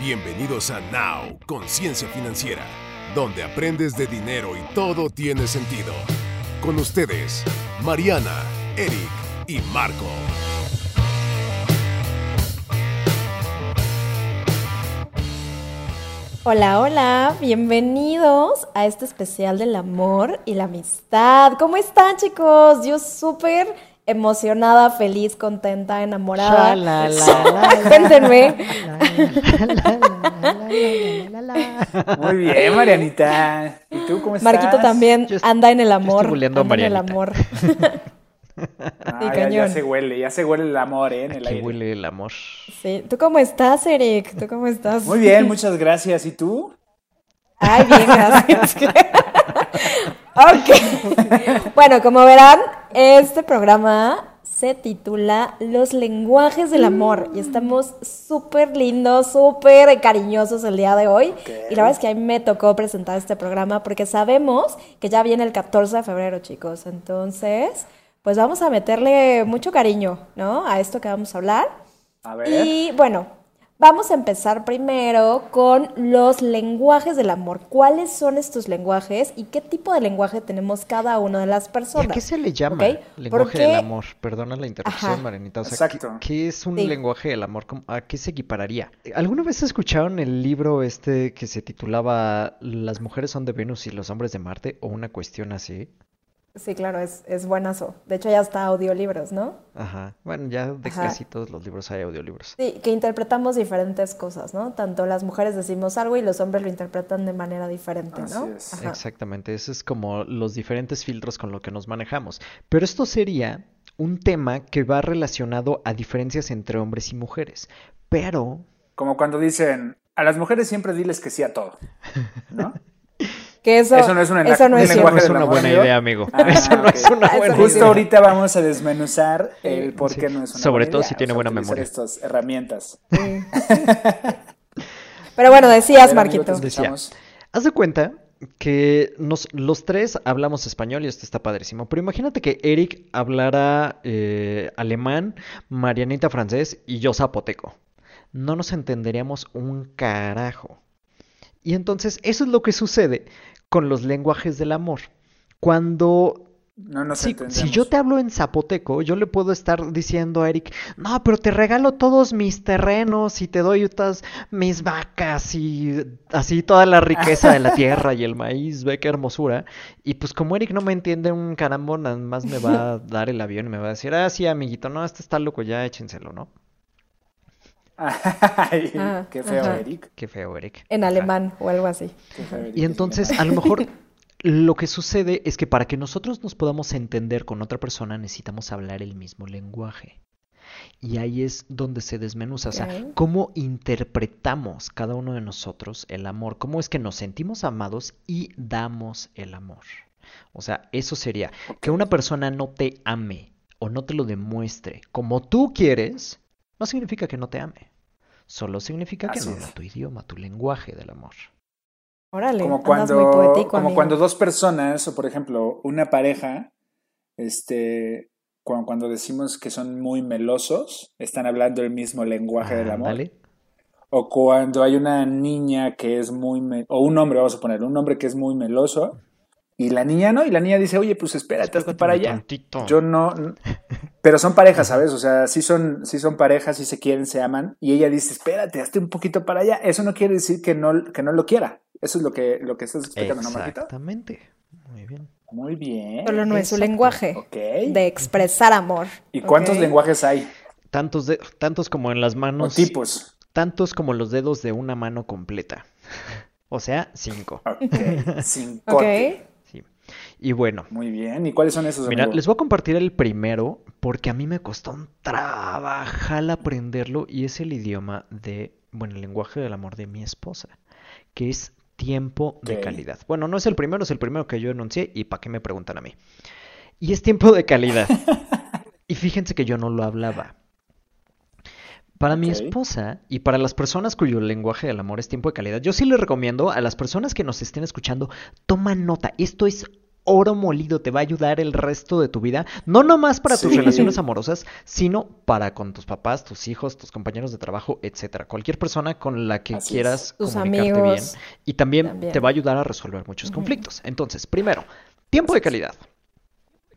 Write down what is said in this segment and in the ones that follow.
Bienvenidos a Now, Conciencia Financiera, donde aprendes de dinero y todo tiene sentido. Con ustedes, Mariana, Eric y Marco. Hola, hola, bienvenidos a este especial del amor y la amistad. ¿Cómo están chicos? Yo súper emocionada, feliz, contenta, enamorada. Cuéntenme. Muy bien, Marianita. ¿Y tú cómo estás? Marquito también anda en el amor. estoy buleando a anda en el Marianita. amor. Ah, Sí, ya, cañón. ya se huele, ya se huele el amor ¿eh? en el Aquí aire. huele el amor. Sí. ¿Tú cómo estás, Eric? ¿Tú cómo estás? Muy bien, muchas gracias. ¿Y tú? Ay, bien, gracias. ok. Bueno, como verán, este programa se titula Los lenguajes del amor y estamos súper lindos, súper cariñosos el día de hoy. Y la verdad es que a mí me tocó presentar este programa porque sabemos que ya viene el 14 de febrero, chicos. Entonces, pues vamos a meterle mucho cariño, ¿no? A esto que vamos a hablar. A ver. Y bueno, vamos a empezar primero con los lenguajes del amor. ¿Cuáles son estos lenguajes y qué tipo de lenguaje tenemos cada una de las ¿Y personas? a qué se le llama lenguaje Porque- del amor? Perdona la interrupción, Ajá. Marianita. O sea, ¿qué- Exacto. ¿qué, es un Sí. lenguaje del amor? ¿Cómo- ¿A qué se equipararía? ¿Alguna vez escucharon el libro este que se titulaba Las mujeres son de Venus y los hombres de Marte? O una cuestión así. Sí, claro, es, es buenazo. De hecho, ya está audiolibros, ¿no? Ajá. Bueno, ya de Ajá. casi todos los libros hay audiolibros. Sí, que interpretamos diferentes cosas, ¿no? Tanto las mujeres decimos algo y los hombres lo interpretan de manera diferente, Así ¿no? es. Ajá. Exactamente, ese es como los diferentes filtros con los que nos manejamos. Pero esto sería un tema que va relacionado a diferencias entre hombres y mujeres. Pero Como cuando dicen, a las mujeres siempre diles que sí a todo. ¿No? Que eso, Eso no es una- eso no es Eso lenguaje no es una buena idea, amigo. Ah, Eso no es una buena no Justo idea. ahorita vamos a desmenuzar el por qué Sí. no es una Sobre buena todo idea, si tiene o sea, buena memoria. estas herramientas. Pero bueno, decías, amigo, Marquito. Decía, escuchamos. Haz de cuenta que nos, los tres hablamos español y esto está padrísimo. Pero imagínate que Eric hablara eh, alemán, Marianita francés y yo zapoteco. No nos entenderíamos un carajo. Y entonces eso es lo que sucede con los lenguajes del amor. Cuando No nos si, si yo te hablo en zapoteco, yo le puedo estar diciendo a Eric, no, pero te regalo todos mis terrenos y te doy todas mis vacas y así toda la riqueza de la tierra y el maíz, ve qué hermosura. Y pues como Eric no me entiende un carambo, nada más me va a dar el avión y me va a decir, ah, sí, amiguito, no, este está loco, ya échenselo, ¿no? Ay, qué feo, ajá. Eric. Qué feo, Eric. En Ajá. alemán o algo así. Qué feo, Eric. Y entonces, a lo mejor lo que sucede es que para que nosotros nos podamos entender con otra persona necesitamos hablar el mismo lenguaje. Y ahí es donde se desmenuza, o sea, cómo interpretamos cada uno de nosotros el amor, cómo es que nos sentimos amados y damos el amor. O sea, eso sería que una persona no te ame o no te lo demuestre como tú quieres, no significa que no te ame. Solo significa que Así no es. habla tu idioma, tu lenguaje del amor. Órale, como andas cuando, muy poético, como amigo. cuando dos personas, o por ejemplo, una pareja, este, cuando, cuando decimos que son muy melosos, están hablando el mismo lenguaje del amor. Ándale. O cuando hay una niña que es muy, me- o un hombre, vamos a poner, un hombre que es muy meloso, y la niña no, y la niña dice, oye, pues espérate, hazte para allá. Tantito. Yo no, pero son parejas, ¿sabes? O sea, sí son, sí son parejas, sí se quieren, se aman, y ella dice, espérate, hazte un poquito para allá. Eso no quiere decir que no, que no lo quiera. Eso es lo que, lo que estás explicando, ¿no, Marquito? Exactamente. Muy bien. Muy bien. Solo no es su lenguaje Ok. de expresar amor. ¿Y cuántos lenguajes hay? Tantos, de, tantos como en las O manos. tipos. Tantos como los dedos de una mano completa. O sea, cinco. Ok. Ok. Y bueno, Muy bien. ¿Y cuáles son esos, mira, amigo? les voy a compartir el primero porque a mí me costó un trabajal aprenderlo y es el idioma de, bueno, el lenguaje del amor de mi esposa, que es tiempo de calidad. Bueno, no es el primero, es el primero que yo enuncié y para qué me preguntan a mí. Y es tiempo de calidad. y fíjense que yo no lo hablaba. Para mi esposa y para las personas cuyo lenguaje del amor es tiempo de calidad, yo sí les recomiendo a las personas que nos estén escuchando, toma nota. Esto es oro molido, te va a ayudar el resto de tu vida, no nomás para tus Sí. relaciones amorosas, sino para con tus papás, tus hijos, tus compañeros de trabajo, etcétera. Cualquier persona con la que Así quieras Tus comunicarte amigos. bien y también, También. te va a ayudar a resolver muchos conflictos. Entonces, primero, tiempo de calidad.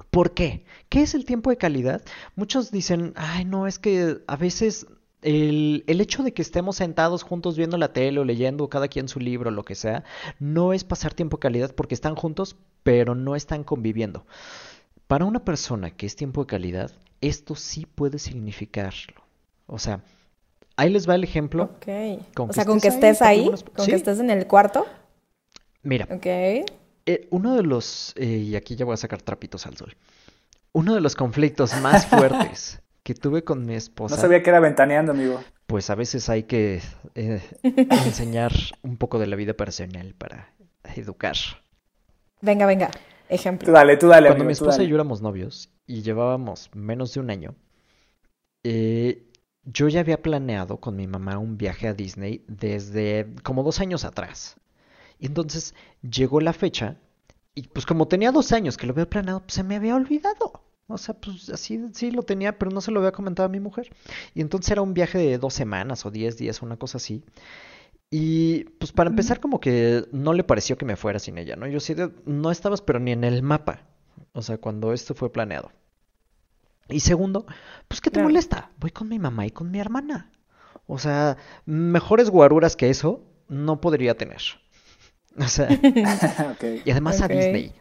¿Por qué? ¿Qué es el tiempo de calidad? Muchos dicen, ay, no, es que a veces el, el hecho de que estemos sentados juntos viendo la tele o leyendo cada quien su libro, lo que sea, no es pasar tiempo de calidad porque están juntos, pero no están conviviendo. Para una persona que es tiempo de calidad, esto sí puede significarlo. O sea, ahí les va el ejemplo. Ok. Con o sea, con que estés ahí, con Sí. que estés en el cuarto. Mira, Ok. Eh, uno de los, eh, y aquí ya voy a sacar trapitos al sol, uno de los conflictos más fuertes que tuve con mi No esposa, sabía que era ventaneando, amigo. pues a veces hay que eh, enseñar un poco de la vida personal para educar. Venga, venga. Tú Ejemplo. dale, tú dale, Cuando amigo, mi tú esposa dale. y yo éramos novios y llevábamos menos de un año, eh, yo ya había planeado con mi mamá un viaje a Disney desde como dos años atrás. Y entonces llegó la fecha y pues como tenía dos años que lo había planeado, pues se me había olvidado. O sea, pues así sí lo tenía, pero no se lo había comentado a mi mujer. Y entonces era un viaje de dos semanas o diez días, una cosa así. Y pues para empezar como que no le pareció que me fuera sin ella, ¿no? Yo sí de- no estabas pero ni en el mapa, o sea, cuando esto fue planeado. Y segundo, pues ¿qué te Claro. molesta? Voy con mi mamá y con mi hermana. O sea, mejores guaruras que eso no podría tener. O sea, y además a. Disney,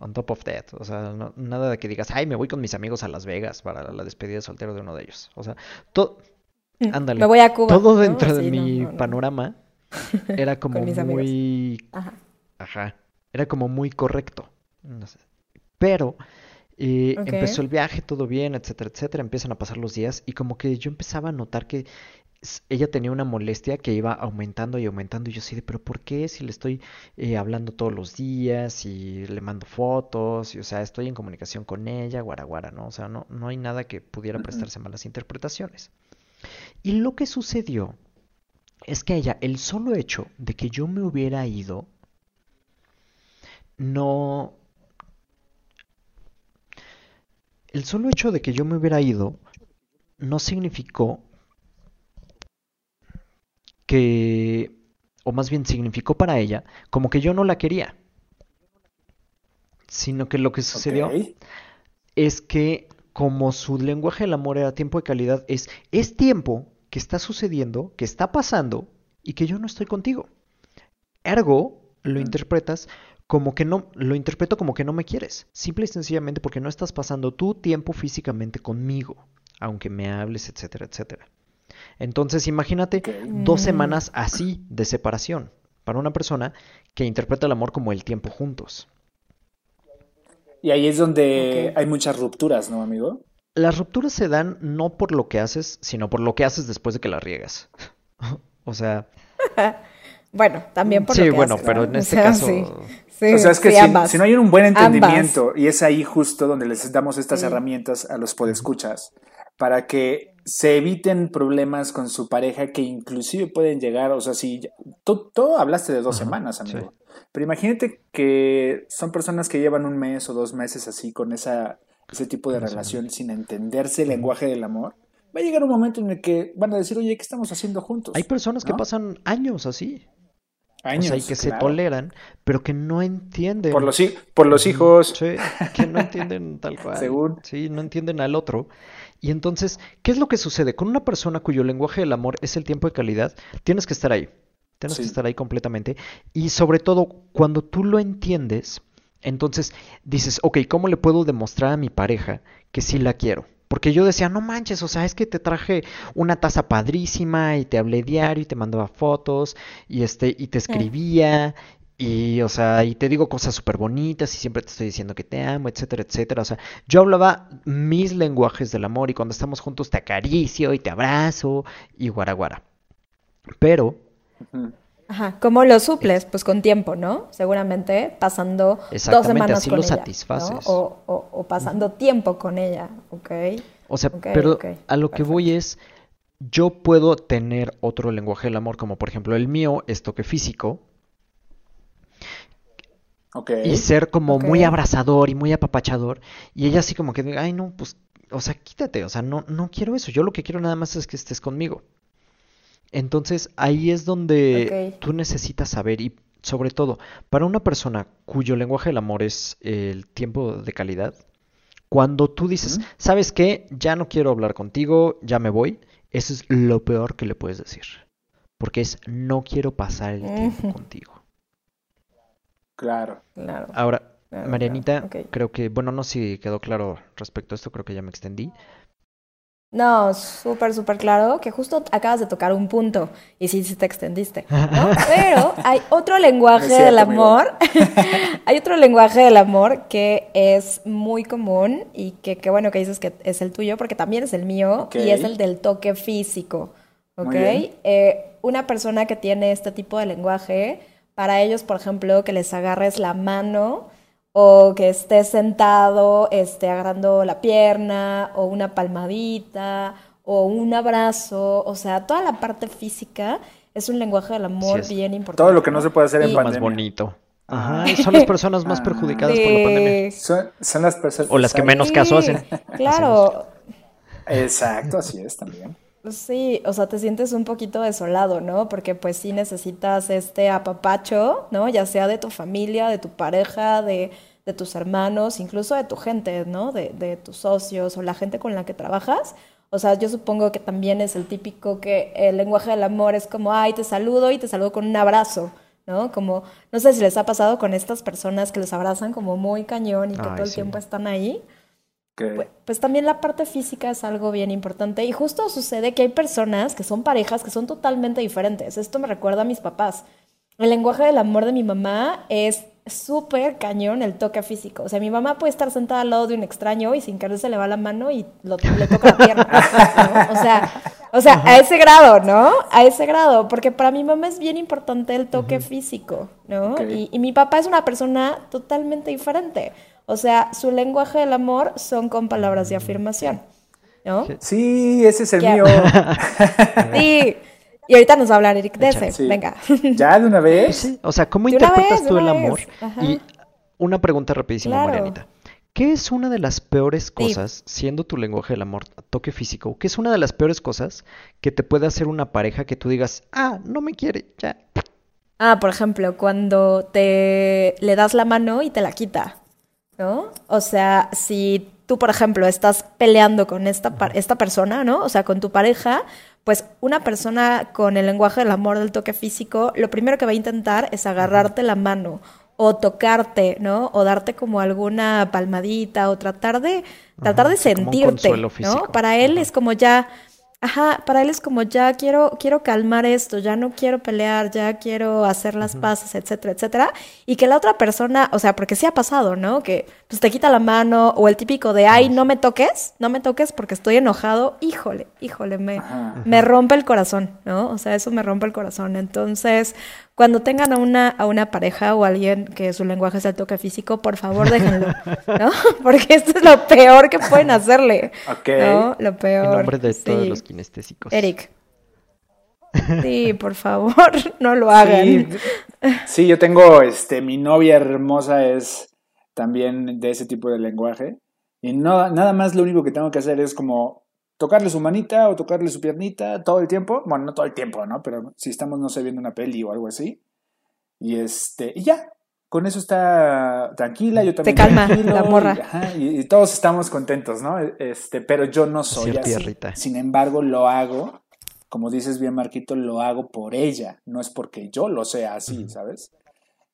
on top of that. O sea, no- nada de que digas, ay, me voy con mis amigos a Las Vegas para la despedida de soltero de uno de ellos. O sea, todo, ándale. Me voy a Cuba. Todo ¿no? dentro de mi no, no. panorama era como muy Ajá. Ajá, era como muy correcto. Sé. Pero eh, empezó el viaje, todo bien, etcétera, etcétera. Empiezan a pasar los días y como que yo empezaba a notar que ella tenía una molestia que iba aumentando y aumentando. Y yo así de, pero ¿por qué? Si le estoy eh, hablando todos los días y le mando fotos, y o sea, estoy en comunicación con ella, guaraguara, ¿no? O sea, no, no hay nada que pudiera prestarse malas interpretaciones. Y lo que sucedió es que ella, el solo hecho de que yo me hubiera ido, no... El solo hecho de que yo me hubiera ido no significó que, o más bien significó para ella, como que yo no la quería, sino que lo que sucedió es que como su lenguaje del amor era tiempo de calidad, es, es tiempo que está sucediendo, que está pasando y que yo no estoy contigo. Ergo, lo interpretas como que no, lo interpreto como que no me quieres, simple y sencillamente porque no estás pasando tu tiempo físicamente conmigo, aunque me hables, etcétera, etcétera. Entonces, imagínate dos Mm. semanas así de separación para una persona que interpreta el amor como el tiempo juntos. Y ahí es donde hay muchas rupturas, ¿no, amigo? Las rupturas se dan no por lo que haces, sino por lo que haces después de que la riegas. O sea, Bueno, también por sí, lo que bueno, haces, pero ¿no? en O este sea, caso, sí. Sí, o sea, es que sí, si, ambas. si no hay un buen Ambas. entendimiento, y es ahí justo donde les damos estas Sí. herramientas a los podescuchas, para que se eviten problemas con su pareja que inclusive pueden llegar, o sea, si tú, tú hablaste de dos Ajá, semanas, sí. amigo, pero imagínate que son personas que llevan un mes o dos meses así con esa, ese tipo de relación sin entenderse el lenguaje del amor. Va a llegar un momento en el que van a decir, oye, ¿qué estamos haciendo juntos? hay personas que pasan años así. Años, o sea, y que se toleran, pero que no entienden. Por los, por los hijos. Sí, que no entienden tal cual. Según. Sí, no entienden al otro. Y entonces, ¿qué es lo que sucede? Con una persona cuyo lenguaje del amor es el tiempo de calidad, tienes que estar ahí. Tienes Sí. que estar ahí completamente. Y sobre todo, cuando tú lo entiendes, entonces dices, ok, ¿cómo le puedo demostrar a mi pareja que sí la quiero? Porque yo decía, no manches, o sea, es que te traje una taza padrísima y te hablé diario y te mandaba fotos y este y te escribía y o sea, y te digo cosas súper bonitas y siempre te estoy diciendo que te amo, etcétera, etcétera. O sea, yo hablaba mis lenguajes del amor y cuando estamos juntos te acaricio y te abrazo y guaraguara. Pero. Ajá, ¿cómo lo suples? Pues con tiempo, ¿no? Seguramente pasando dos Exactamente, semanas así con lo ella. O, o- o pasando tiempo con ella, ¿ok? O sea, pero a lo que voy es, yo puedo tener otro lenguaje del amor, como por ejemplo el mío es toque físico, y ser como muy abrazador y muy apapachador. Y ella así como que, ay, no, pues, o sea, quítate, o sea, no, no quiero eso. Yo lo que quiero nada más es que estés conmigo. Entonces ahí es donde tú necesitas saber y sobre todo para una persona cuyo lenguaje del amor es el tiempo de calidad, cuando tú dices, ¿sabes qué? Ya no quiero hablar contigo, ya me voy, eso es lo peor que le puedes decir. Porque es no quiero pasar el tiempo contigo. Claro. claro. Ahora, Marianita, creo que, bueno, no sé si quedó claro respecto a esto, creo que ya me extendí. No, súper, súper claro, que justo acabas de tocar un punto y sí, sí te extendiste. Pero hay otro lenguaje del amor, hay otro lenguaje del amor que es muy común y que, qué bueno que dices que es el tuyo, porque también es el mío y es el del toque físico. ¿Ok? Eh, una persona que tiene este tipo de lenguaje, para ellos, por ejemplo, que les agarres la mano o que estés sentado este, agarrando la pierna o una palmadita o un abrazo, o sea, toda la parte física es un lenguaje del amor bien importante. Todo lo que no se puede hacer en pandemia. más bonito. Ajá, son las personas más perjudicadas por la pandemia. Son, las personas... O las que menos caso hacen. Claro. Exacto, así es también. Sí, o sea, te sientes un poquito desolado, ¿no? Porque pues sí necesitas este apapacho, ¿no? Ya sea de tu familia, de tu pareja, de, de tus hermanos, incluso de tu gente, ¿no? De, de, tus socios o la gente con la que trabajas. O sea, yo supongo que también es el típico que el lenguaje del amor es como, ay, te saludo y te saludo con un abrazo, ¿no? Como, no sé si les ha pasado con estas personas que les abrazan como muy cañón y que todo el tiempo están ahí. Pues, pues, también la parte física es algo bien importante y justo sucede que hay personas que son parejas que son totalmente diferentes. Esto me recuerda a mis papás. El lenguaje del amor de mi mamá es súper cañón el toque físico. O sea, mi mamá puede estar sentada al lado de un extraño y sin querer se le va la mano y le toca la pierna. O sea, o sea, a ese grado, ¿no? A ese grado, porque para mi mamá es bien importante el toque físico, ¿no? Y, y mi papá es una persona totalmente diferente. O sea, su lenguaje del amor son con palabras de afirmación, ¿no? Sí, ese es el mío. sí. Y ahorita nos va a hablar Eric de ese. Venga. ¿Ya de una vez? Sí. O sea, ¿cómo interpretas tú el amor? Y una pregunta rapidísima, Marianita. ¿Qué es una de las peores cosas, siendo tu lenguaje del amor toque físico, qué es una de las peores cosas que te puede hacer una pareja que tú digas, ah, no me quiere, ya? Ah, por ejemplo, cuando te le das la mano y te la quita. ¿No? O sea, si tú, por ejemplo, estás peleando con esta, esta persona, ¿no? O sea, con tu pareja, pues una persona con el lenguaje del amor del toque físico, lo primero que va a intentar es agarrarte la mano o tocarte, ¿no? O darte como alguna palmadita o tratar de tratar de sentirte, ¿no? Para él es como ya Ajá, para él es como ya quiero, quiero calmar esto, ya no quiero pelear, ya quiero hacer las paces, etcétera, etcétera. Y que la otra persona, o sea, porque sí ha pasado, ¿no? Que pues te quita la mano o el típico de, ay, no me toques, no me toques porque estoy enojado, híjole, híjole, me, me rompe el corazón, ¿no? O sea, eso me rompe el corazón. Entonces, cuando tengan a una, a una pareja o alguien que su lenguaje es el toque físico, por favor déjenlo, ¿no? Porque esto es lo peor que pueden hacerle. Ok. ¿no? Lo peor. En nombre de todos los kinestésicos. Eric. Sí, por favor, no lo hagan. Sí. yo tengo, este, mi novia hermosa es también de ese tipo de lenguaje. Y no, nada más lo único que tengo que hacer es como tocarle su manita o tocarle su piernita todo el tiempo. Bueno, no todo el tiempo, ¿no? Pero si estamos, no sé, viendo una peli o algo así. Y este, y ya, con eso está tranquila, yo también. Te calma la morra. Y, todos estamos contentos, ¿no? Este, pero yo no soy así. Sin embargo, lo hago, como dices bien, Marquito, lo hago por ella, no es porque yo lo sea así, ¿sabes?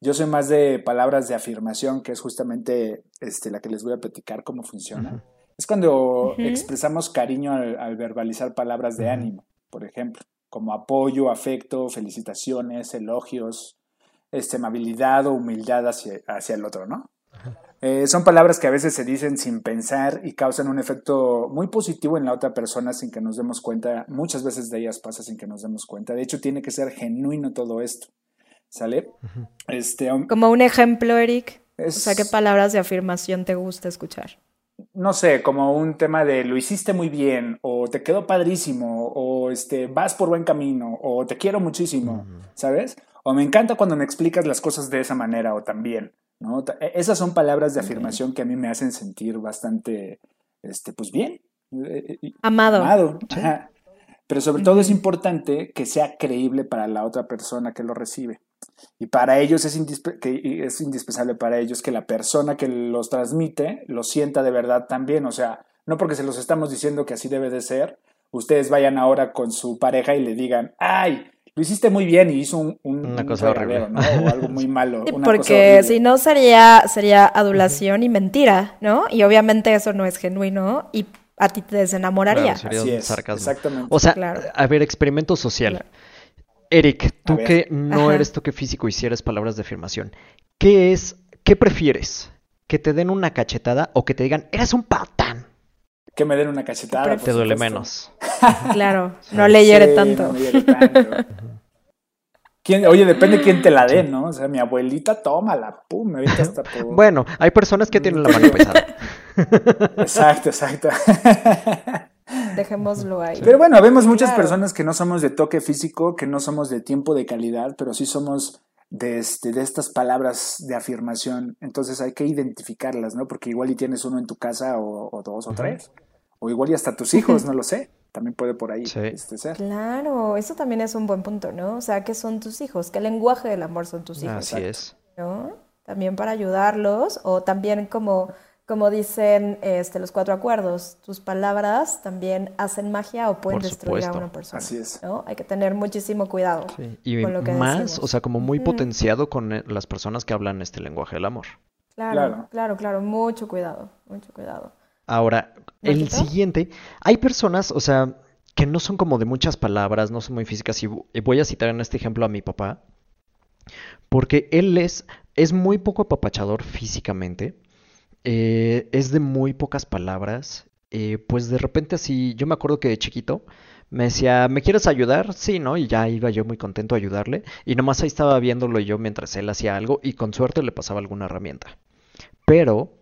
Yo soy más de palabras de afirmación, que es justamente este, la que les voy a platicar cómo funciona. Es cuando expresamos cariño al, verbalizar palabras de ánimo, por ejemplo, como apoyo, afecto, felicitaciones, elogios, este, amabilidad o humildad hacia, hacia el otro, ¿no? Eh, son palabras que a veces se dicen sin pensar y causan un efecto muy positivo en la otra persona sin que nos demos cuenta. Muchas veces de ellas pasa sin que nos demos cuenta. De hecho, tiene que ser genuino todo esto. ¿Sale? este, Como un ejemplo, Eric. O sea, ¿qué palabras de afirmación te gusta escuchar? No sé, como un tema de lo hiciste muy bien, o te quedó padrísimo, o este, vas por buen camino, o te quiero muchísimo, ¿sabes? O me encanta cuando me explicas las cosas de esa manera, o también. ¿no? E, esas son palabras de afirmación que a mí me hacen sentir bastante, este, pues bien. Eh, eh, Amado. Amado. Pero sobre todo es importante que sea creíble para la otra persona que lo recibe. Y para ellos es, que es indispensable para ellos que la persona que los transmite lo sienta de verdad también. O sea, no porque se los estamos diciendo que así debe de ser, ustedes vayan ahora con su pareja y le digan, ay, lo hiciste muy bien y hizo un, una cosa horrible. ¿no? O algo muy malo. porque si no sería, sería adulación y mentira, ¿no? Y obviamente eso no es genuino y a ti te desenamoraría. sería sarcasmo. Exactamente. O sea, a ver, experimento social. Eric, tú que no eres toque físico y si eres palabras de afirmación, ¿qué es, qué prefieres? ¿Que te den una cachetada o que te digan, eres un patán? Que me den una cachetada. Te duele menos. Claro, no le hiere tanto. oye, depende de quién te la dé, ¿no? O sea, mi abuelita, tómala, pum, me hasta todo. Bueno, hay personas que tienen la mano pesada. exacto, exacto. Dejémoslo ahí. Pero bueno, vemos muchas personas que no somos de toque físico, que no somos de tiempo de calidad, pero sí somos de, este, de estas palabras de afirmación. Entonces hay que identificarlas, ¿no? Porque igual y tienes uno en tu casa o, dos o tres. O igual y hasta tus hijos, no lo sé. También puede por ahí este, ser. Claro, eso también es un buen punto, ¿no? O sea, ¿qué son tus hijos? ¿Qué lenguaje del amor son tus hijos? Así es. ¿No? También para ayudarlos o también como como dicen este, los cuatro acuerdos, tus palabras también hacen magia o pueden destruir a una persona. Así es. ¿no? Hay que tener muchísimo cuidado. Y con lo que más, o sea, como muy potenciado con eh, las personas que hablan este lenguaje del amor. Claro, claro, claro, mucho cuidado, mucho cuidado. Ahora, el siguiente, hay personas, o sea, que no son como de muchas palabras, no son muy físicas, y voy a citar en este ejemplo a mi papá, porque él es, es muy poco apapachador físicamente, eh, es de muy pocas palabras. Eh, pues de repente así, yo me acuerdo que de chiquito me decía, ¿me quieres ayudar? Sí, ¿no? Y ya iba yo muy contento a ayudarle. Y nomás ahí estaba viéndolo yo mientras él hacía algo y con suerte le pasaba alguna herramienta. Pero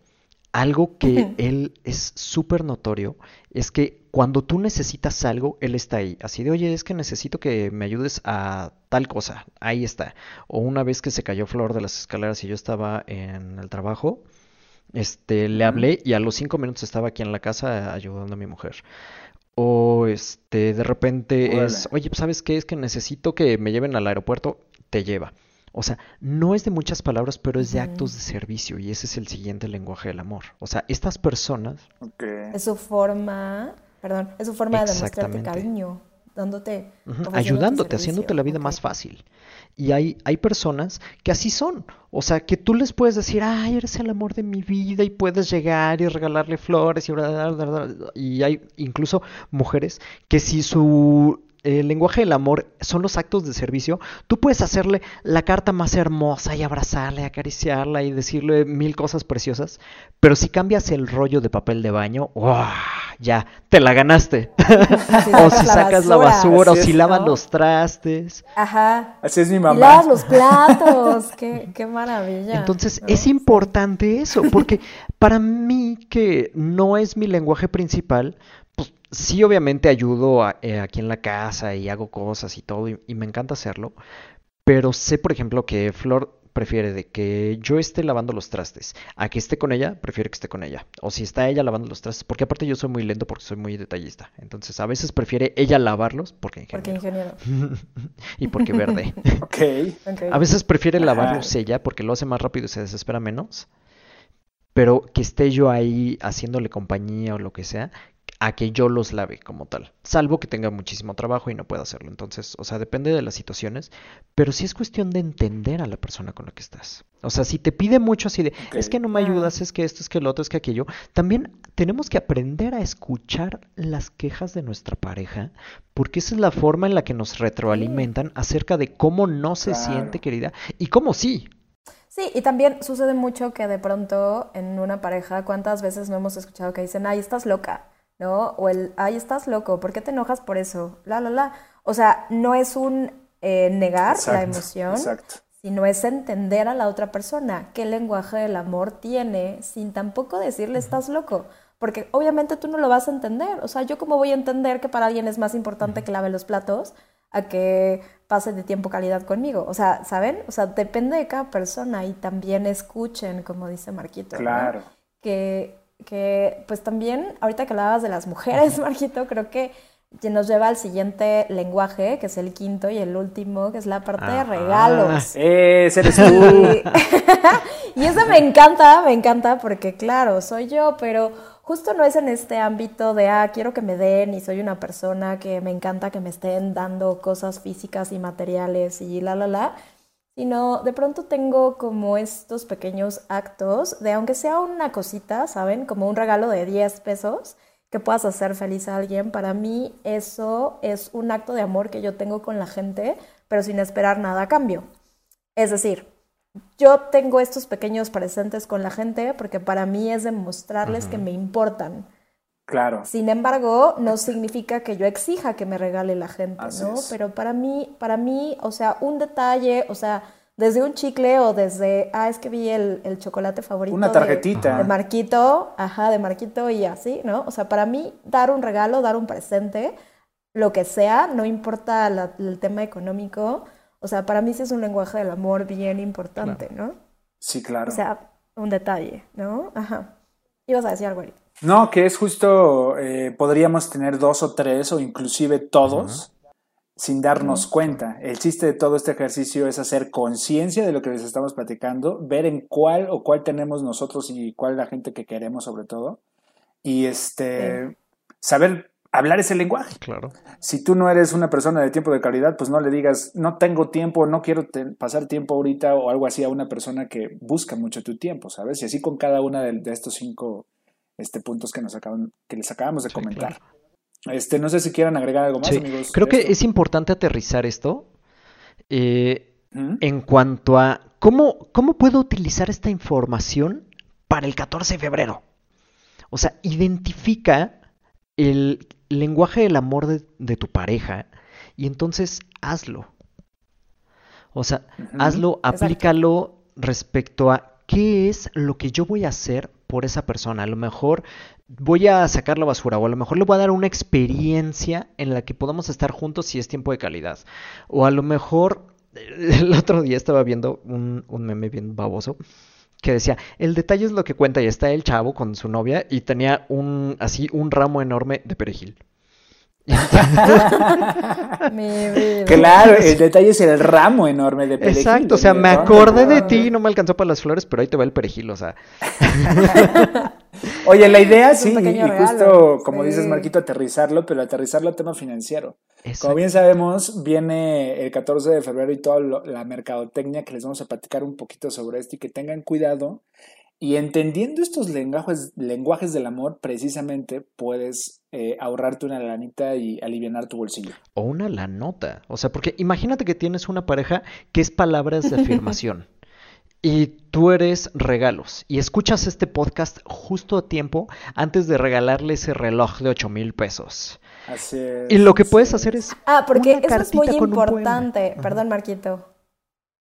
algo que él es súper notorio es que cuando tú necesitas algo, él está ahí. Así de, oye, es que necesito que me ayudes a tal cosa. Ahí está. O una vez que se cayó Flor de las escaleras y yo estaba en el trabajo, este, le hablé y a los cinco minutos estaba aquí en la casa ayudando a mi mujer. O este, de repente es, oye, ¿sabes qué? Es que necesito que me lleven al aeropuerto, te lleva. O sea, no es de muchas palabras, pero es de actos de servicio y ese es el siguiente lenguaje del amor. O sea, estas personas... Es su forma, perdón, es su forma de demostrarte cariño, dándote... Ayudándote, haciéndote la vida más fácil. Y hay, hay personas que así son. O sea, que tú les puedes decir, ay, eres el amor de mi vida y puedes llegar y regalarle flores y... Y hay incluso mujeres que si su el lenguaje del amor son los actos de servicio, tú puedes hacerle la carta más hermosa y abrazarla y acariciarla y decirle mil cosas preciosas, pero si cambias el rollo de papel de baño, ya, te la ganaste. o si sacas la basura, o si lavas los trastes. Ajá. Así es mi mamá. Lavas los platos, qué, qué maravilla. Entonces, es importante eso, porque para mí, que no es mi lenguaje principal, sí obviamente ayudo eh, aquí en la casa y hago cosas y todo y, me encanta hacerlo, pero sé por ejemplo que Flor prefiere de que yo esté lavando los trastes a que esté con ella, prefiere que esté con ella. O si está ella lavando los trastes, porque aparte yo soy muy lento porque soy muy detallista. Entonces a veces prefiere ella lavarlos porque ingeniero. y porque verde. okay. A veces prefiere lavarlos ella porque lo hace más rápido y se desespera menos. Pero que esté yo ahí haciéndole compañía o lo que sea, a que yo los lave como tal. Salvo que tenga muchísimo trabajo y no pueda hacerlo. Entonces, o sea, depende de las situaciones. Pero sí es cuestión de entender a la persona con la que estás. O sea, si te pide mucho así de, es que no me ayudas, es que esto, es que lo otro, es que aquello. También tenemos que aprender a escuchar las quejas de nuestra pareja. Porque esa es la forma en la que nos retroalimentan acerca de cómo no se siente querida y cómo sí. Sí, y también sucede mucho que de pronto en una pareja, ¿cuántas veces no hemos escuchado que dicen, ay, estás loca? ¿No? O el, ay, estás loco, ¿por qué te enojas por eso? La, la, la. O sea, no es un eh, negar la emoción, sino es entender a la otra persona qué lenguaje del amor tiene sin tampoco decirle estás loco. Porque obviamente tú no lo vas a entender. O sea, yo como voy a entender que para alguien es más importante que lave los platos a que pase de tiempo calidad conmigo. O sea, ¿saben? O sea, depende de cada persona y también escuchen, como dice Marquito. Claro. Que, que, pues también, ahorita que hablabas de las mujeres, Marquito, creo que nos lleva al siguiente lenguaje, que es el quinto y el último, que es la parte de regalos. ¡Ese eres tú! y eso me encanta, me encanta porque, claro, soy yo, pero justo no es en este ámbito de, ah, quiero que me den y soy una persona que me encanta que me estén dando cosas físicas y materiales y la, la, la, sino de pronto tengo como estos pequeños actos de, aunque sea una cosita, ¿saben? Como un regalo de 10 pesos que puedas hacer feliz a alguien, para mí eso es un acto de amor que yo tengo con la gente, pero sin esperar nada a cambio. Es decir, yo tengo estos pequeños presentes con la gente porque para mí es demostrarles que me importan. Claro. Sin embargo, no significa que yo exija que me regale la gente, ¿no? Pero para mí, para mí, o sea, un detalle, o sea, desde un chicle o desde, ah, es que vi el, el chocolate favorito. Una tarjetita. De, Marquito, ajá, de Marquito y así, ¿no? O sea, para mí, dar un regalo, dar un presente, lo que sea, no importa el tema económico, o sea, para mí sí es un lenguaje del amor bien importante, ¿no? Sí, claro. O sea, un detalle, ¿no? Ajá. Ibas a decir algo ahorita. No, que es justo, eh, podríamos tener dos o tres o inclusive todos sin darnos cuenta. El chiste de todo este ejercicio es hacer conciencia de lo que les estamos platicando, ver en cuál o cuál tenemos nosotros y cuál la gente que queremos sobre todo, y este, saber hablar ese lenguaje. Claro. Si tú no eres una persona de tiempo de calidad, pues no le digas, no tengo tiempo, no quiero pasar tiempo ahorita o algo así a una persona que busca mucho tu tiempo, ¿sabes? Y así con cada una de, estos cinco este, puntos que, nos acaban, que les acabamos de comentar. Este, no sé si quieran agregar algo más, amigos. Creo que es importante aterrizar esto eh, en cuanto a cómo, cómo puedo utilizar esta información para el 14 de febrero. O sea, identifica el lenguaje del amor de, tu pareja y entonces hazlo. O sea, hazlo, aplícalo respecto a qué es lo que yo voy a hacer por esa persona. A lo mejor voy a sacar la basura o a lo mejor le voy a dar una experiencia en la que podamos estar juntos si es tiempo de calidad. O a lo mejor el otro día estaba viendo un, un meme bien baboso que decía, el detalle es lo que cuenta y está el chavo con su novia y tenía un así un ramo enorme de perejil. claro, el detalle es el ramo enorme de perejil. Exacto, o sea, me acordé de ti, no me alcanzó para las flores, pero ahí te va el perejil, o sea. Oye, la idea sí, y justo como dices, Marquito, aterrizarlo, pero aterrizarlo al tema financiero. Como bien sabemos, viene el 14 de febrero y toda la mercadotecnia que les vamos a platicar un poquito sobre esto y que tengan cuidado. Y entendiendo estos lenguajes, lenguajes del amor, precisamente puedes eh, ahorrarte una lanita y aliviar tu bolsillo. O una lanota. O sea, porque imagínate que tienes una pareja que es palabras de afirmación. y tú eres regalos y escuchas este podcast justo a tiempo antes de regalarle ese reloj de 8 mil pesos. Así es, y lo que puedes hacer es... Ah, porque eso es muy importante. Perdón, Marquito.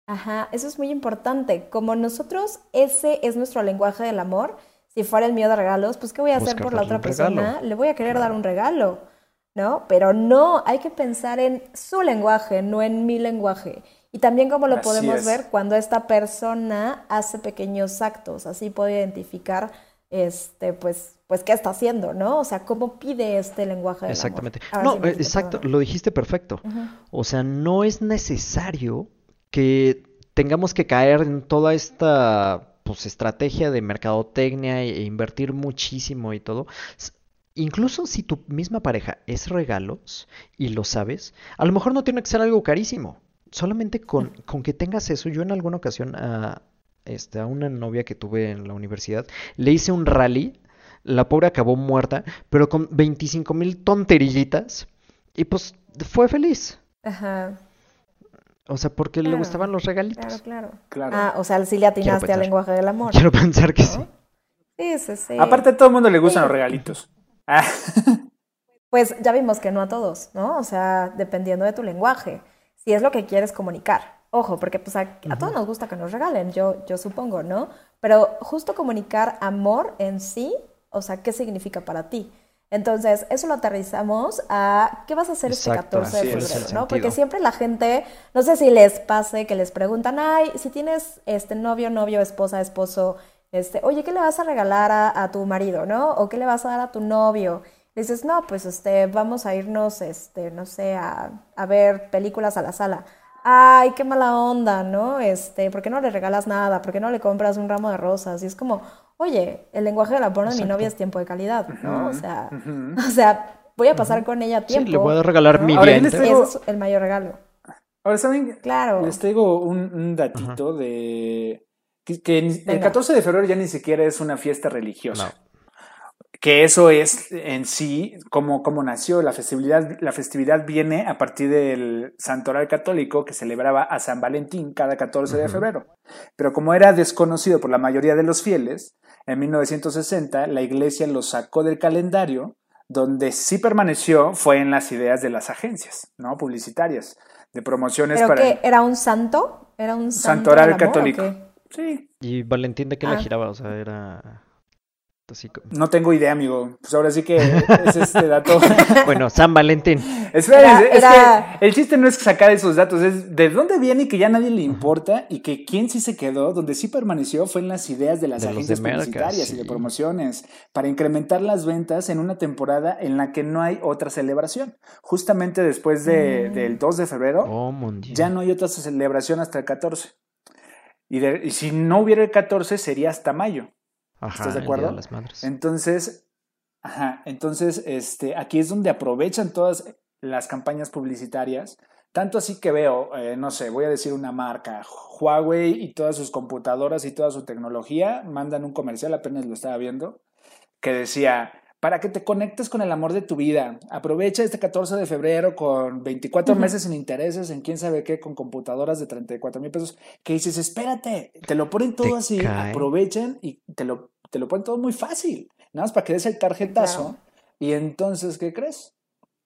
Ajá, eso es muy importante. Como nosotros, ese es nuestro lenguaje del amor. Si fuera el mío de regalos, pues ¿qué voy a hacer por la otra persona? Le voy a querer dar un regalo, ¿no? Pero no, hay que pensar en su lenguaje, no en mi lenguaje. Y también como lo podemos ver cuando esta persona hace pequeños actos, así puedo identificar este pues pues qué está haciendo, ¿no? O sea, cómo pide este lenguaje Exactamente. No, eh, exacto, lo dijiste perfecto. O sea, no es necesario que tengamos que caer en toda esta pues estrategia de mercadotecnia e invertir muchísimo y todo. Incluso si tu misma pareja es regalos y lo sabes, a lo mejor no tiene que ser algo carísimo solamente con, con que tengas eso, yo en alguna ocasión a, este, a una novia que tuve en la universidad, le hice un rally, la pobre acabó muerta, pero con 25 mil tonterillitas, y pues fue feliz. Ajá. O sea, porque le gustaban los regalitos. Claro, claro. Ah, o sea, sí le atinaste al lenguaje del amor. Quiero pensar que sí. Sí, sí, sí. Aparte, a todo el mundo le gustan los regalitos. Ah. Pues ya vimos que no a todos, ¿no? O sea, dependiendo de tu lenguaje si es lo que quieres comunicar. Ojo, porque pues a, todos nos gusta que nos regalen, yo, yo supongo, ¿no? Pero justo comunicar amor en sí, o sea, ¿qué significa para ti? Entonces, eso lo aterrizamos a qué vas a hacer este Exacto, 14 de febrero, ¿no? Porque siempre la gente, no sé si les pase que les preguntan, ay, si tienes este novio, novio, esposa, esposo, este, oye, ¿qué le vas a regalar a, a tu marido, no? O ¿qué le vas a dar a tu novio? Le dices, no, pues este, vamos a irnos, este, no sé, a, a ver películas a la sala. Ay, qué mala onda, ¿no? Este, ¿por qué no le regalas nada? ¿Por qué no le compras un ramo de rosas? Y es como, oye, el lenguaje del amor de mi novia es tiempo de calidad, ¿no? O sea, o sea, voy a pasar con ella Sí, tiempo. le voy a regalar ¿no? mi Ahora. Ese es el mayor regalo. Ahora, ¿saben? Claro. Les traigo un, un datito de... Que, el Venga. 14 de febrero ya ni siquiera es una fiesta religiosa. No. Que eso es en sí como, como nació. La festividad, la festividad viene a partir del santoral católico que celebraba a San Valentín cada 14 de febrero. Pero como era desconocido por la mayoría de los fieles, en 1960 la iglesia lo sacó del calendario. Donde sí permaneció fue en las ideas de las agencias, ¿no? Publicitarias, de promociones ¿Pero para qué? ¿Era un santo? ¿Era un santo santoral amor católico. Sí, ¿Y Valentín de qué la Ah. giraba? O sea, era así como... no tengo idea, amigo. Pues ahora sí que es este dato. Bueno, San Valentín. Espera, Era- es era- que el chiste no es sacar esos datos, es de dónde viene y que ya nadie le importa y que quién sí se quedó, donde sí permaneció fue en las ideas de las De agencias de publicitarias y de promociones para incrementar las ventas en una temporada en la que no hay otra celebración. Justamente después de- Mm. del 2 de febrero, Oh, ya no hay otra celebración hasta el 14. Y, de- y si no hubiera el 14 sería hasta mayo. Ajá, ¿Estás de acuerdo? las Madres. Entonces, ajá, entonces, este, aquí es donde aprovechan todas las campañas publicitarias. Tanto así que veo, eh, no sé, voy a decir una marca, Huawei y todas sus computadoras y toda su tecnología mandan un comercial, apenas lo estaba viendo, que decía, para que te conectes con el amor de tu vida, aprovecha este 14 de febrero con 24 Ujú. meses sin intereses en quién sabe qué, con computadoras de 34 mil pesos, que dices, espérate, te lo ponen todo Te así, cae. aprovechan y te lo, te lo ponen todo muy fácil, nada más para que des el tarjetazo Claro. y entonces, ¿qué crees?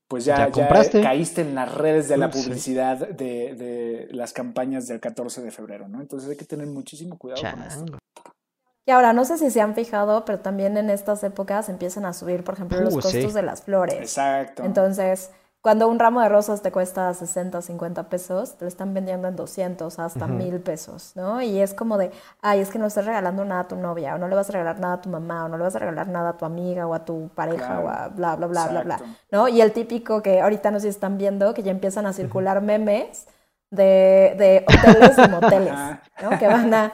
Pues ya, Ya ya compraste. caíste en las redes de la Sí. publicidad de, de las campañas del 14 de febrero, ¿no? Entonces hay que tener muchísimo cuidado con esto. Y ahora, no sé si se han fijado, pero también en estas épocas empiezan a subir, por ejemplo, los Uh, sí. costos de las flores. Exacto. Entonces, cuando un ramo de rosas te cuesta 60, 50 pesos, te lo están vendiendo en 200, hasta Ujú. 1000 pesos, ¿no? Y es como de, ay, es que no estás regalando nada a tu novia, o no le vas a regalar nada a tu mamá, o no le vas a regalar nada a tu amiga, o a tu pareja, Claro. o a bla, bla, bla, bla, bla. ¿no? Y el típico que ahorita no sé si están viendo, que ya empiezan a circular memes de, de hoteles y moteles. ¿no? Que van a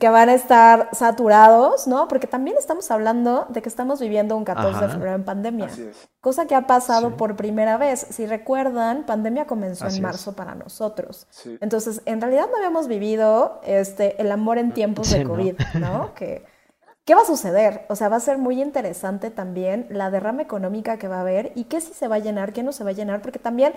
que van a estar saturados, ¿no? Porque también estamos hablando de que estamos viviendo un 14 de febrero en pandemia. Así es. Cosa que ha pasado Sí. por primera vez. Si recuerdan, pandemia comenzó Así en es. marzo para nosotros. Sí. Entonces, en realidad no habíamos vivido este, el amor en tiempos Sí, de ¿no? COVID, ¿no? Que, ¿Qué va a suceder? O sea, va a ser muy interesante también la derrama económica que va a haber y qué sí se va a llenar, qué no se va a llenar, porque también,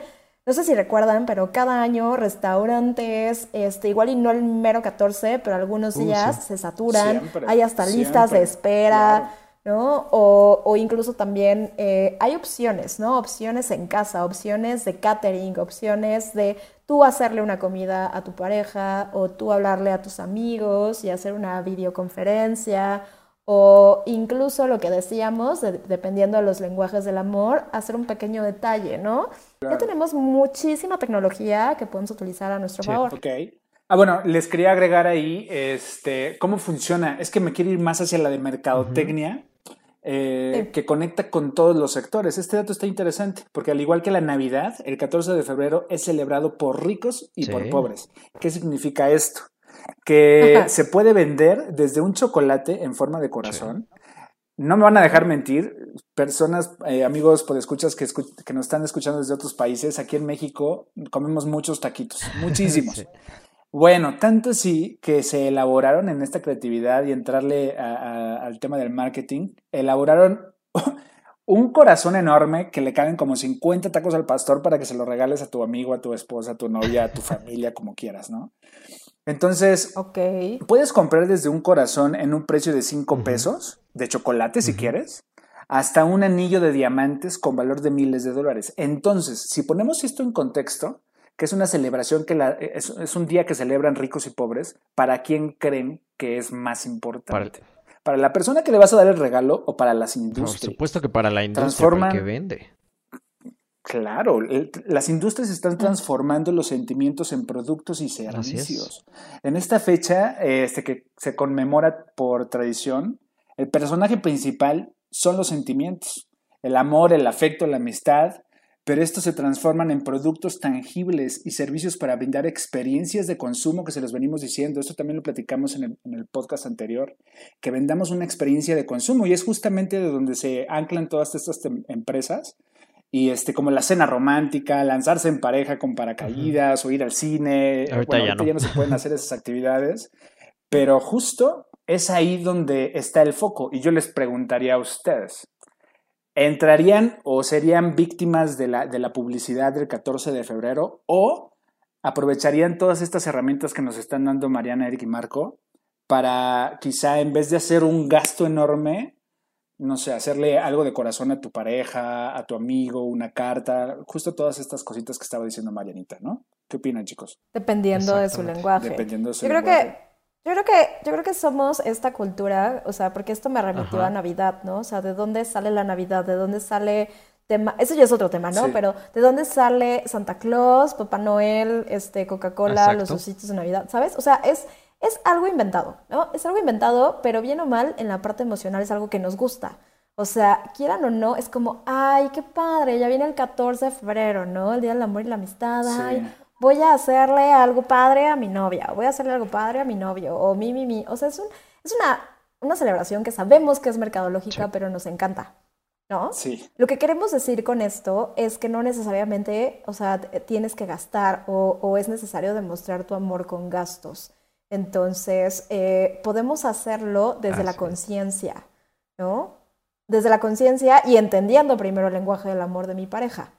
no sé si recuerdan, pero cada año restaurantes, este, igual y no el mero 14, pero algunos Uh, días sí. se saturan, Siempre, hay hasta listas de espera. ¿no? O, o incluso también eh, hay opciones, ¿no? Opciones en casa, opciones de catering, opciones de tú hacerle una comida a tu pareja o tú hablarle a tus amigos y hacer una videoconferencia o incluso lo que decíamos, de- dependiendo de los lenguajes del amor, hacer un pequeño detalle, ¿no? Ya tenemos muchísima tecnología que podemos utilizar a nuestro Sí. favor. Ok. Ah, bueno, les quería agregar ahí, este, cómo funciona. Es que me quiero ir más hacia la de mercadotecnia, eh, Sí. que conecta con todos los sectores. Este dato está interesante, porque al igual que la Navidad, el 14 de febrero es celebrado por ricos y por pobres. ¿Qué significa esto? Que Ajá. se puede vender desde un chocolate en forma de corazón. No me van a dejar mentir, personas, eh, amigos, escuchas que, escu- que nos están escuchando desde otros países, aquí en México comemos muchos taquitos, muchísimos. Sí. Bueno, tanto así que se elaboraron en esta creatividad y entrarle a- a- al tema del marketing, elaboraron un corazón enorme que le caben como 50 tacos al pastor para que se lo regales a tu amigo, a tu esposa, a tu novia, a tu familia, como quieras, ¿no? Entonces, Ok. Puedes comprar desde un corazón en un precio de 5 Ujú. pesos, de chocolate si quieres, hasta un anillo de diamantes con valor de miles de dólares. Entonces, si ponemos esto en contexto, que es una celebración que la- es, es un día que celebran ricos y pobres, ¿para quién creen que es más importante? para la persona que le vas a dar el regalo o para las industrias. Por supuesto que para la industria, para el que vende. Claro, las industrias están transformando los sentimientos en productos y servicios. En esta fecha, este, que se conmemora por tradición, el personaje principal son los sentimientos, el amor, el afecto, la amistad, pero estos se transforman en productos tangibles y servicios para brindar experiencias de consumo que se los venimos diciendo. Esto también lo platicamos en el, en el, podcast anterior, que vendamos una experiencia de consumo y es justamente de donde se anclan todas estas empresas y este, como la cena romántica, lanzarse en pareja con paracaídas o ir al cine. Ahorita, ya, no. ya no se pueden hacer esas actividades, pero justo es ahí donde está el foco. Y yo les preguntaría a ustedes, ¿entrarían o serían víctimas de la, de la publicidad del 14 de febrero o aprovecharían todas estas herramientas que nos están dando Mariana, Eric y Marco para quizá en vez de hacer un gasto enorme, no sé, hacerle algo de corazón a tu pareja, a tu amigo, una carta, justo todas estas cositas que estaba diciendo Marianita, ¿no? ¿Qué opinan, chicos? Dependiendo de su lenguaje. Dependiendo de su yo lenguaje. Creo que, yo creo que, yo creo que somos esta cultura, o sea, porque esto me remitió Ajá. a Navidad, ¿no? O sea, ¿de dónde sale la Navidad? ¿De dónde sale tema? Eso ya es otro tema, ¿no? Sí. Pero ¿de dónde sale Santa Claus, Papá Noel, este, Coca-Cola, los ositos de Navidad? ¿Sabes? O sea, es, es algo inventado, ¿no? Es algo inventado, pero bien o mal, en la parte emocional es algo que nos gusta. O sea, quieran o no, es como, ay, qué padre, ya viene el 14 de febrero, ¿no? El Día del Amor y la Amistad, Sí. ay, voy a hacerle algo padre a mi novia, voy a hacerle algo padre a mi novio, o mi, mi, mi. O sea, es, un, es una, una celebración que sabemos que es mercadológica, Sí. pero nos encanta, ¿no? Sí, Lo que queremos decir con esto es que no necesariamente, o sea, tienes que gastar o, o es necesario demostrar tu amor con gastos. Entonces, eh, podemos hacerlo desde la conciencia, ¿no? Desde la conciencia y entendiendo primero el lenguaje del amor de mi pareja,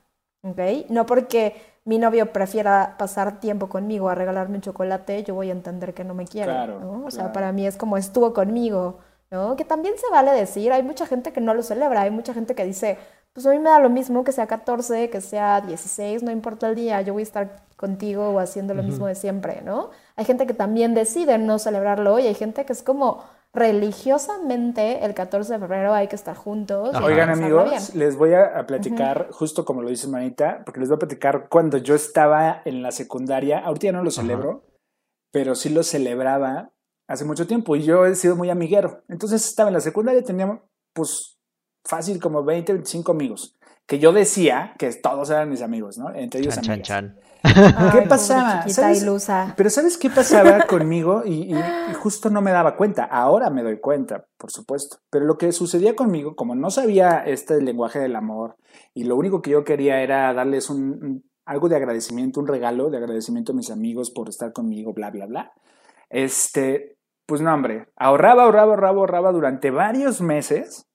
¿ok? No porque mi novio prefiera pasar tiempo conmigo a regalarme un chocolate, yo voy a entender que no me quiere, Claro, ¿no? O sea, para mí es como estuvo conmigo, ¿no? Que también se vale decir, hay mucha gente que no lo celebra, hay mucha gente que dice, pues a mí me da lo mismo que sea 14, que sea 16, no importa el día, yo voy a estar contigo o haciendo lo mismo de siempre, ¿no? Hay gente que también decide no celebrarlo y hay gente que es como religiosamente el 14 de febrero hay que estar juntos. Ajá. Oigan amigos, bien. les voy a, a platicar, justo como lo dice Manita, porque les voy a platicar cuando yo estaba en la secundaria, ahorita ya no lo celebro, pero sí lo celebraba hace mucho tiempo y yo he sido muy amiguero. Entonces estaba en la secundaria, tenía pues fácil como 20, 25 amigos, que yo decía que todos eran mis amigos, ¿no? Entre ellos Chan, chan, chan. Ay, ¿Qué pobre pasaba? ¿Sabes? ilusa. Pero ¿sabes qué pasaba conmigo? Y, y- y justo no me daba cuenta. Ahora me doy cuenta, por supuesto. Pero lo que sucedía conmigo, como no sabía este lenguaje del amor, y lo único que yo quería era darles un, un- algo de agradecimiento, un regalo de agradecimiento a mis amigos por estar conmigo, bla, bla, bla. Este, pues no, hombre, ahorraba, ahorraba, ahorraba, ahorraba durante varios meses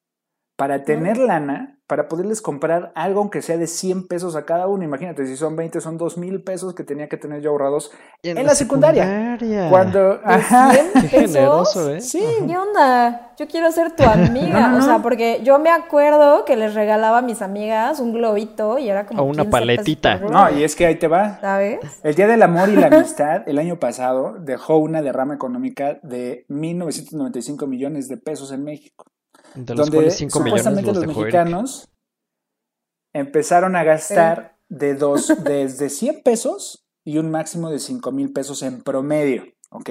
para tener lana, para poderles comprar algo aunque sea de 100 pesos a cada uno. Imagínate, si son 20, son 2 mil pesos que tenía que tener yo ahorrados en, la, secundaria. Cuando... ¿De Ajá. 100 Qué generoso, ¿eh? Sí, ¿Qué onda? Yo quiero ser tu amiga. No, no, O sea, porque yo me acuerdo que les regalaba a mis amigas un globito y era como. O una 15 pesos paletita. No, y es que ahí te va. ¿Sabes? El Día del Amor y la Amistad el año pasado dejó una derrama económica de 1.995 millones de pesos en México. De los donde cuales 5 millones supuestamente los los dejó Eric. mexicanos empezaron a gastar de dos, desde 100 pesos y un máximo de 5 mil pesos en promedio, ¿ok?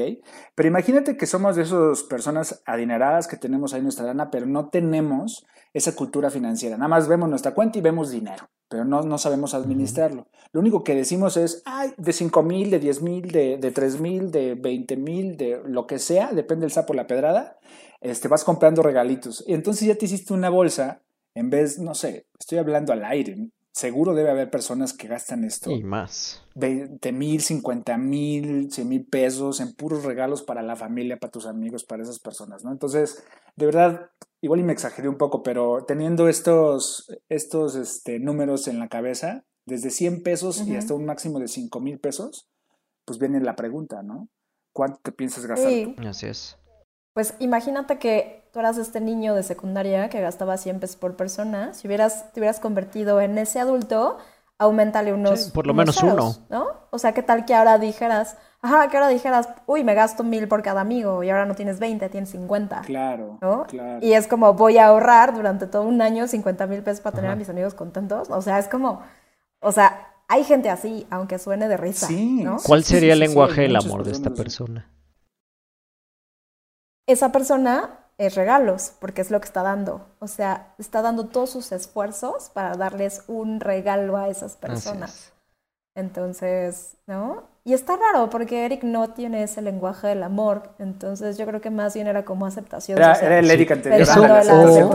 Pero imagínate que somos de esas personas adineradas que tenemos ahí nuestra lana, pero no tenemos esa cultura financiera. Nada más vemos nuestra cuenta y vemos dinero, pero no, no sabemos administrarlo. Lo único que decimos es, ay, de 5 mil, de 10 mil, de, de 3 mil, de 20 mil, de lo que sea, depende del sapo la pedrada, este, vas comprando regalitos. Y entonces ya te hiciste una bolsa, en vez, no sé, estoy hablando al aire. Seguro debe haber personas que gastan esto. Y más. 20 mil, 50 mil, 100 mil pesos en puros regalos para la familia, para tus amigos, para esas personas, ¿no? Entonces, de verdad, igual y me exageré un poco, pero teniendo estos, estos este, números en la cabeza, desde 100 pesos y hasta un máximo de 5 mil pesos, pues viene la pregunta, ¿no? ¿Cuánto te piensas gastar? Sí. Así es. Pues imagínate que tú eras este niño de secundaria que gastaba 100 pesos por persona. Si hubieras, te hubieras convertido en ese adulto aumentale unos, Sí, por lo unos menos ceros, uno. ¿no? O sea, ¿qué tal que ahora dijeras, ajá, que ahora dijeras, uy, me gasto mil por cada amigo y ahora no tienes 20, tienes 50, Claro, ¿no? claro. Y es como, voy a ahorrar durante todo un año 50 mil pesos para tener a mis amigos contentos. O sea, es como, o sea, hay gente así, aunque suene de risa, Sí. ¿no? ¿Cuál sería sí, el sí, lenguaje del amor de esta persona? Esa persona es regalos, porque es lo que está dando. O sea, está dando todos sus esfuerzos para darles un regalo a esas personas. es. Entonces, ¿no? Y está raro porque Eric no tiene ese lenguaje del amor. Entonces, yo creo que más bien era como aceptación Era, social. era el. Eric anterior. Eso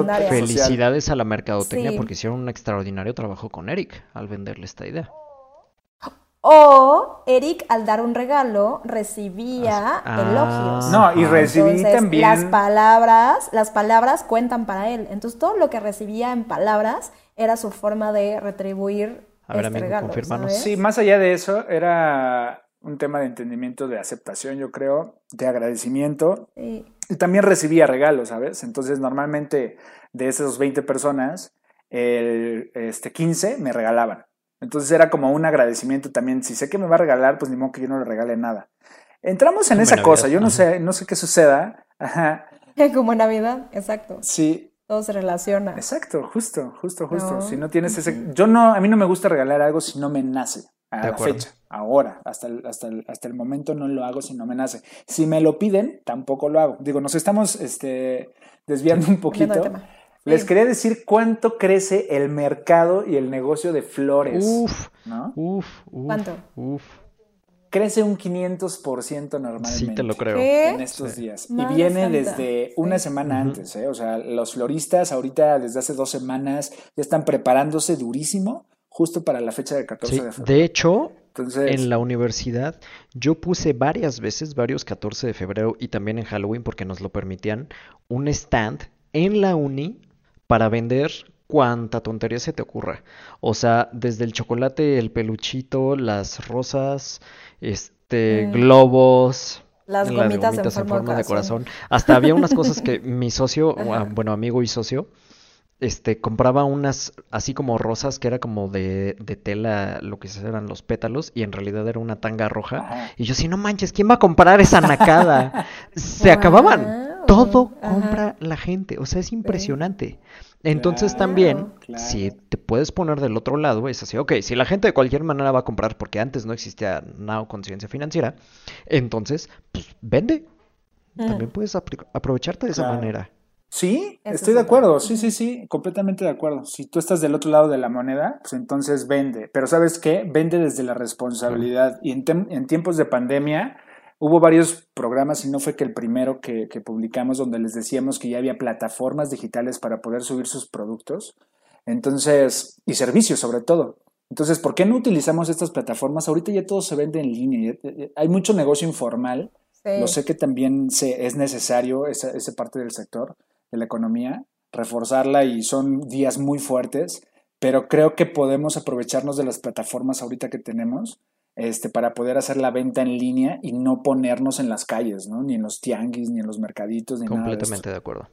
la. Felicidades a la mercadotecnia Sí. porque hicieron un extraordinario trabajo con Eric al venderle esta idea. O Eric, al dar un regalo, recibía Ah. elogios. No, y recibí Entonces, también. las palabras, las palabras cuentan para él. Entonces, todo lo que recibía en palabras era su forma de retribuir A ver, este. Sí, más allá de eso, era un tema de entendimiento, de aceptación, yo creo, de agradecimiento. Sí. Y también recibía regalos, ¿sabes? Entonces, normalmente de esas 20 personas, el, este, 15 me regalaban. Entonces era como un agradecimiento también. Si sé que me va a regalar, pues ni modo que yo no le regale nada. Entramos en Como esa cosa. Yo no sé, no sé qué suceda. Ajá. Como Navidad, exacto. Sí, Todo se relaciona. exacto, justo, justo, justo. No. Si no tienes ese, yo no, a mí no me gusta regalar algo si no me nace. A De la acuerdo. fecha, ahora, hasta el, hasta, el, hasta el momento no lo hago si no me nace. Si me lo piden, tampoco lo hago. Digo, nos estamos este, desviando un poquito. tema. Les quería decir cuánto crece el mercado y el negocio de flores. Uf, ¿no? uf, uf. ¿Cuánto? Uf. Crece un 500% normalmente. Sí, te lo creo. ¿Qué? En estos Sí. días. Madre y viene santa. desde una Sí. semana antes, ¿eh? O sea, los floristas ahorita desde hace dos semanas ya están preparándose durísimo justo para la fecha del 14 Sí, de febrero. de hecho, Entonces, en la universidad yo puse varias veces, varios 14 de febrero y también en Halloween porque nos lo permitían, un stand en la uni para vender cuanta tontería se te ocurra. O sea, desde el chocolate, el peluchito, las rosas, este, Mm. globos, Las gomitas en forma de de corazón. Hasta había unas cosas que mi socio, ah, bueno, amigo y socio, este, compraba unas así como rosas que era como de, de tela, lo que eran los pétalos, y en realidad era una tanga roja. Ajá. Y yo, si no manches, ¿quién va a comprar esa nacada? Se acababan. Todo Ajá. compra la gente. O sea, es impresionante. Entonces Claro, también, claro. si te puedes poner del otro lado, es así, ok, si la gente de cualquier manera va a comprar, porque antes no existía Now Conciencia Financiera, entonces, pues vende. También puedes apro- aprovecharte de esa manera. Sí, Eso estoy es de acuerdo, sí, sí, sí, completamente de acuerdo. Si tú estás del otro lado de la moneda, pues entonces vende. Pero ¿sabes qué? Vende desde la responsabilidad. Y en, tem- en tiempos de pandemia hubo varios programas, y no fue que el primero que, que publicamos, donde les decíamos que ya había plataformas digitales para poder subir sus productos. Entonces, y servicios sobre todo. Entonces, ¿por qué no utilizamos estas plataformas? Ahorita ya todo se vende en línea. ya- ya- Hay mucho negocio informal. Sí. Lo sé que también se, es necesario esa, esa parte del sector de la economía, reforzarla y son días muy fuertes, pero creo que podemos aprovecharnos de las plataformas ahorita que tenemos este, para poder hacer la venta en línea y no ponernos en las calles, ¿no? Ni en los tianguis, ni en los mercaditos, ni nada de Completamente de acuerdo.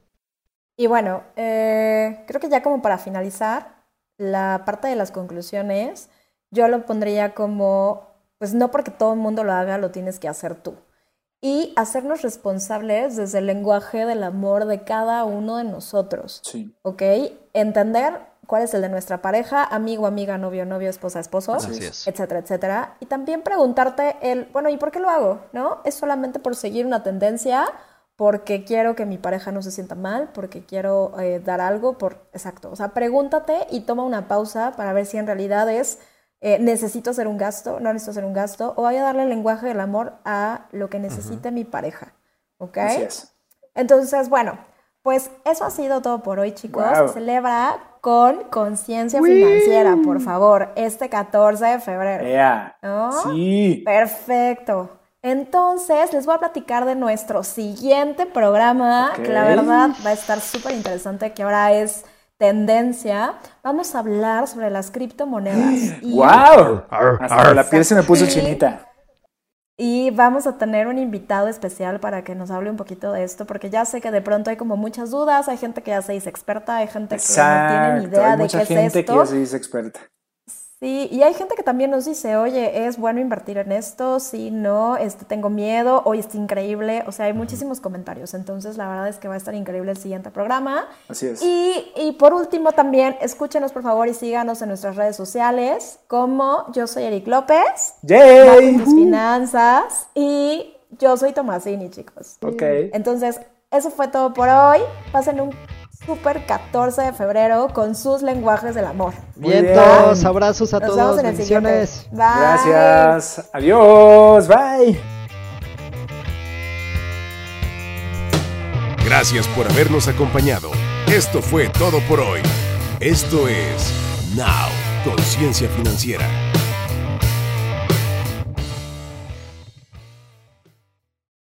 Y bueno, eh, creo que ya como para finalizar, la parte de las conclusiones, yo lo pondría como, pues no porque todo el mundo lo haga, lo tienes que hacer tú. Y hacernos responsables desde el lenguaje del amor de cada uno de nosotros. Sí, ¿Ok? Entender cuál es el de nuestra pareja, amigo, amiga, novio, novio, esposa, esposo, etcétera, etcétera. Y también preguntarte el, bueno, ¿y por qué lo hago? ¿No? ¿Es solamente por seguir una tendencia? Porque quiero que mi pareja no se sienta mal, porque quiero eh, dar algo, por... Exacto. O sea, pregúntate y toma una pausa para ver si en realidad es, eh, necesito hacer un gasto, no necesito hacer un gasto, o voy a darle el lenguaje del amor a lo que necesite mi pareja. ¿Ok? así es. Entonces, bueno, pues eso ha sido todo por hoy, chicos. Guau. Celebra con conciencia financiera, por favor, este 14 de febrero. Ea, ¿No? Sí. Perfecto. Entonces, les voy a platicar de nuestro siguiente programa, que la verdad va a estar súper interesante, que ahora es tendencia. Vamos a hablar sobre las criptomonedas. Y, ¡Wow! Hasta la piel se me puso Sí. chinita. Y vamos a tener un invitado especial para que nos hable un poquito de esto, porque ya sé que de pronto hay como muchas dudas, hay gente que ya se dice experta, hay gente que no tiene ni idea Hay de mucha qué es gente que esto. ya se dice experta. Sí, y hay gente que también nos dice, oye, es bueno invertir en esto, sí, no, este, tengo miedo, hoy está increíble, o sea, hay muchísimos comentarios, entonces la verdad es que va a estar increíble el siguiente programa. Así es. Y, y por último también, escúchenos por favor y síganos en nuestras redes sociales, como yo soy Eric López, ¡Yay! tus finanzas, y yo soy Tomasini, chicos. Ok. Entonces, eso fue todo por hoy. Pasen un super 14 de febrero con sus lenguajes del amor. Muy bien. Vientos, abrazos a Nos todos, vemos en el siguiente. bendiciones. Bye. Gracias. Adiós. Bye. Gracias por habernos acompañado. Esto fue todo por hoy. Esto es Now, Conciencia Financiera.